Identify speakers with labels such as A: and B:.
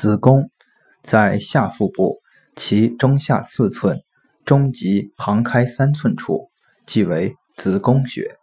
A: 子宫在下腹部其中下四寸中极旁开三寸处即为子宫穴。